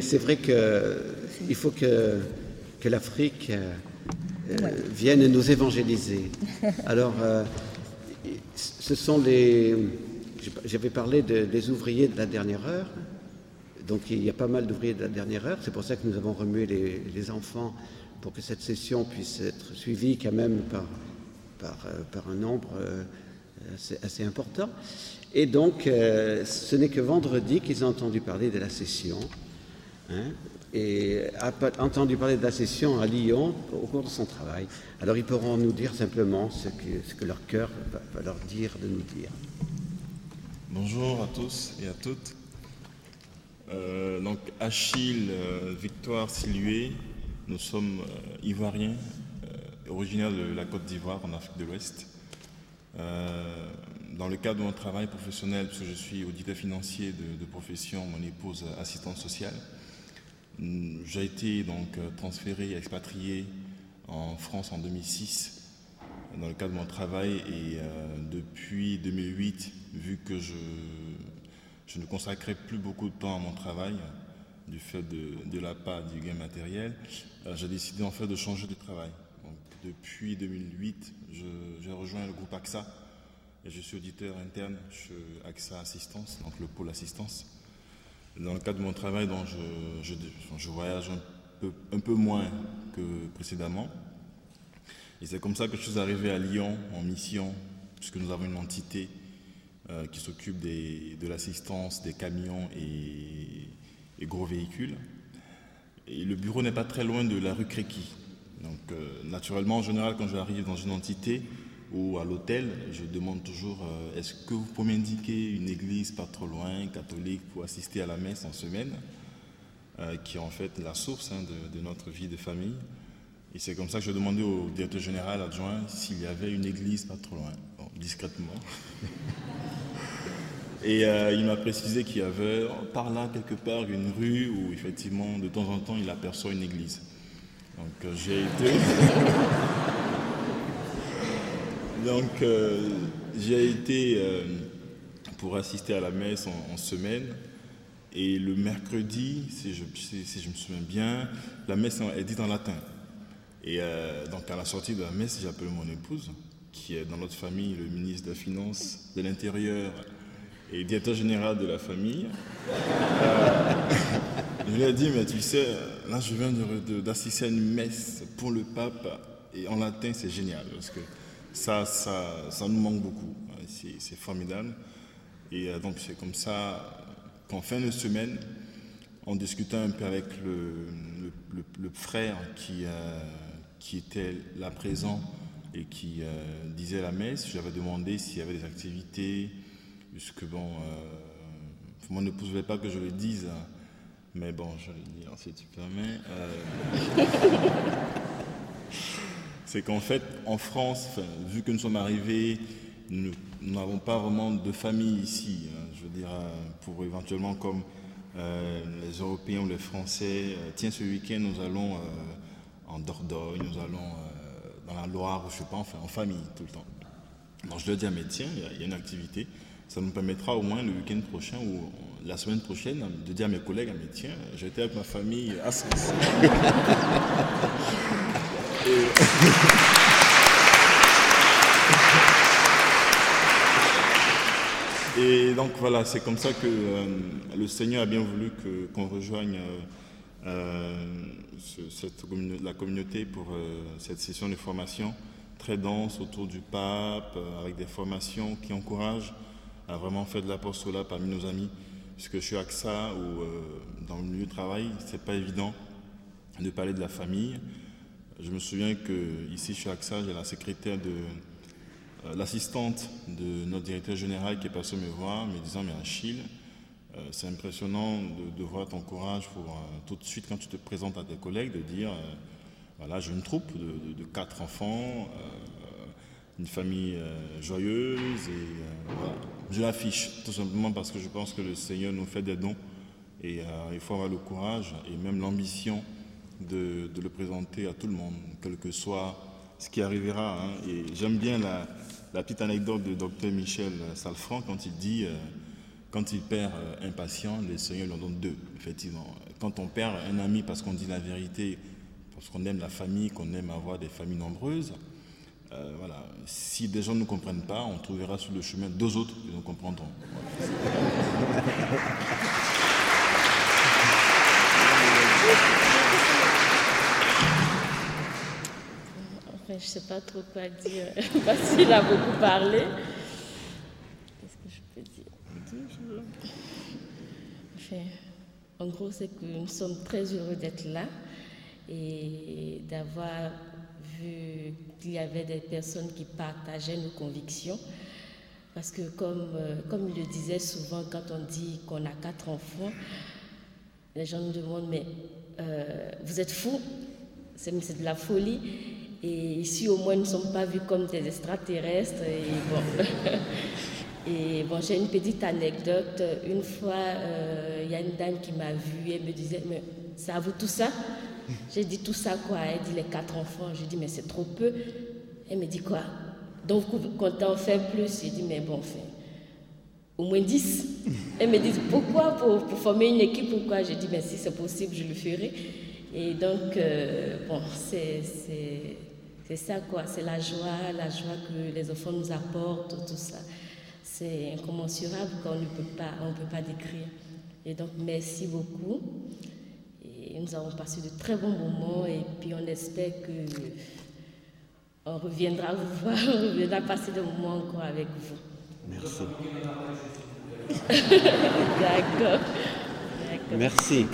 C'est vrai qu'il faut que, que l'Afrique euh, vienne nous évangéliser. Alors, euh, ce sont les. J'avais parlé des ouvriers de la dernière heure. Donc, il y a pas mal d'ouvriers de la dernière heure. C'est pour ça que nous avons remué les, enfants pour que cette session puisse être suivie quand même par, par, euh, un nombre assez, important. Et donc, ce n'est que vendredi qu'ils ont entendu parler de la session. Et a entendu parler de la session à Lyon au cours de son travail. Alors ils pourront nous dire simplement ce que, leur cœur va, leur dire de nous dire. Bonjour à tous et à toutes. Euh, donc Achille, euh, Victoire, Silué, nous sommes euh, ivoiriens, originaires de la Côte d'Ivoire en Afrique de l'Ouest. dans le cadre de mon travail professionnel, parce que je suis auditeur financier de, de profession, mon épouse assistante sociale, j'ai été donc euh, transféré, expatrié en France en 2006 dans le cadre de mon travail et euh, depuis 2008, vu que je, ne consacrais plus beaucoup de temps à mon travail du fait de, la part du gain matériel, euh, j'ai décidé en fait de changer de travail. Depuis 2008, j'ai rejoint le groupe AXA et je suis auditeur interne chez AXA Assistance, donc le pôle assistance. Dans le cadre de mon travail, dont je, je, voyage un peu, moins que précédemment. Et c'est comme ça que je suis arrivé à Lyon en mission, puisque nous avons une entité euh, qui s'occupe de l'assistance des camions et, gros véhicules. Et le bureau n'est pas très loin de la rue Créqui. Donc, euh, naturellement, en général, quand j'arrive dans une entité, ou à l'hôtel, je demande toujours euh, est-ce que vous pouvez m'indiquer une église pas trop loin, catholique, pour assister à la messe en semaine, euh, qui est en fait la source hein, de, notre vie de famille. Et c'est comme ça que je demandais au directeur général adjoint s'il y avait une église pas trop loin, discrètement. Et euh, il m'a précisé qu'il y avait par là quelque part une rue où effectivement de temps en temps il aperçoit une église. Donc j'ai été. Donc, euh, j'ai été euh, pour assister à la messe en, semaine. Et le mercredi, si je, me souviens bien, la messe est dite en latin. Et euh, donc, à la sortie de la messe, j'ai appelé mon épouse, qui est dans notre famille le ministre des Finances, de l'Intérieur et directeur général de la famille. je lui ai dit, mais tu sais, là, je viens d'assister à une messe pour le pape. Et en latin, c'est génial. Parce que ça, ça, ça nous manque beaucoup. C'est formidable. Et euh, donc, c'est comme ça qu'en fin de semaine, en discutant un peu avec le, frère qui, euh, qui était là présent et qui euh, disait la messe, j'avais demandé s'il y avait des activités, puisque bon, euh, ne voulait pas que je le dise, hein. mais bon, je le dire si tu permets. c'est qu'en fait, en France, vu que nous sommes arrivés, nous n'avons pas vraiment de famille ici. Hein. je veux dire, euh, pour éventuellement comme euh, les Européens ou les Français, euh, tiens, ce week-end, nous allons en Dordogne, nous allons dans la Loire, je sais pas, enfin, en famille tout le temps. Donc je leur dis à mes tiens, il y, a une activité. Ça nous permettra au moins le week-end prochain ou la semaine prochaine de dire à mes collègues, à mes tiens, j'étais avec ma famille à Sens. Et donc voilà, c'est comme ça que euh, le Seigneur a bien voulu qu'on rejoigne euh, euh, cette, la communauté pour cette session de formation très dense autour du pape, avec des formations qui encouragent à vraiment faire de l'apostolat parmi nos amis. Puisque je suis AXA ou dans le milieu de travail, c'est pas évident de parler de la famille. Je me souviens que ici chez AXA, j'ai la secrétaire de euh, l'assistante de notre directeur général qui est passée me voir, me disant mais Achille, euh, c'est impressionnant de, voir ton courage pour euh, tout de suite quand tu te présentes à tes collègues de dire voilà j'ai une troupe de, quatre enfants, une famille joyeuse et voilà. Je l'affiche tout simplement parce que je pense que le Seigneur nous fait des dons et il faut avoir le courage et même l'ambition de, le présenter à tout le monde, quel que soit ce qui arrivera. Hein. Et j'aime bien la, petite anecdote de Dr Michel Salfranc quand il dit euh, quand il perd un patient, le Seigneur lui en donne deux, effectivement. Quand on perd un ami parce qu'on dit la vérité, parce qu'on aime la famille, qu'on aime avoir des familles nombreuses, voilà. Si des gens ne nous comprennent pas, on trouvera sur le chemin deux autres qui nous comprendront. je ne sais pas trop quoi dire, parce qu'il a beaucoup parlé. Qu'est-ce que je peux dire? En gros, c'est que nous sommes très heureux d'être là et d'avoir qu'il y avait des personnes qui partageaient nos convictions. Parce que comme, euh, comme il le disait souvent, quand on dit qu'on a quatre enfants, les gens nous demandent, mais euh, vous êtes fous? C'est de la folie. Et ici, au moins, nous ne sommes pas vus comme des extraterrestres. Et bon, et bon j'ai une petite anecdote. Une fois, euh, il y a une dame qui m'a vue et me disait, mais c'est à vous tout ça? J'ai dit tout ça quoi Elle dit les quatre enfants. Je dis, mais c'est trop peu. Elle me dit quoi? Donc, vous comptez en faire plus J'ai dit, mais bon, fait au moins dix. Elle me dit, pourquoi? Pour, pour former une équipe Pourquoi J'ai dit, mais si c'est possible, je le ferai. Et donc, euh, bon, c'est c'est ça quoi, c'est la joie, la joie que les enfants nous apportent, tout ça. C'est incommensurable qu'on ne peut pas, on peut pas décrire. Et donc merci beaucoup. Et nous avons passé de très bons moments et puis on espère que on reviendra vous voir, on reviendra passer des moments encore avec vous. Merci. D'accord. Merci.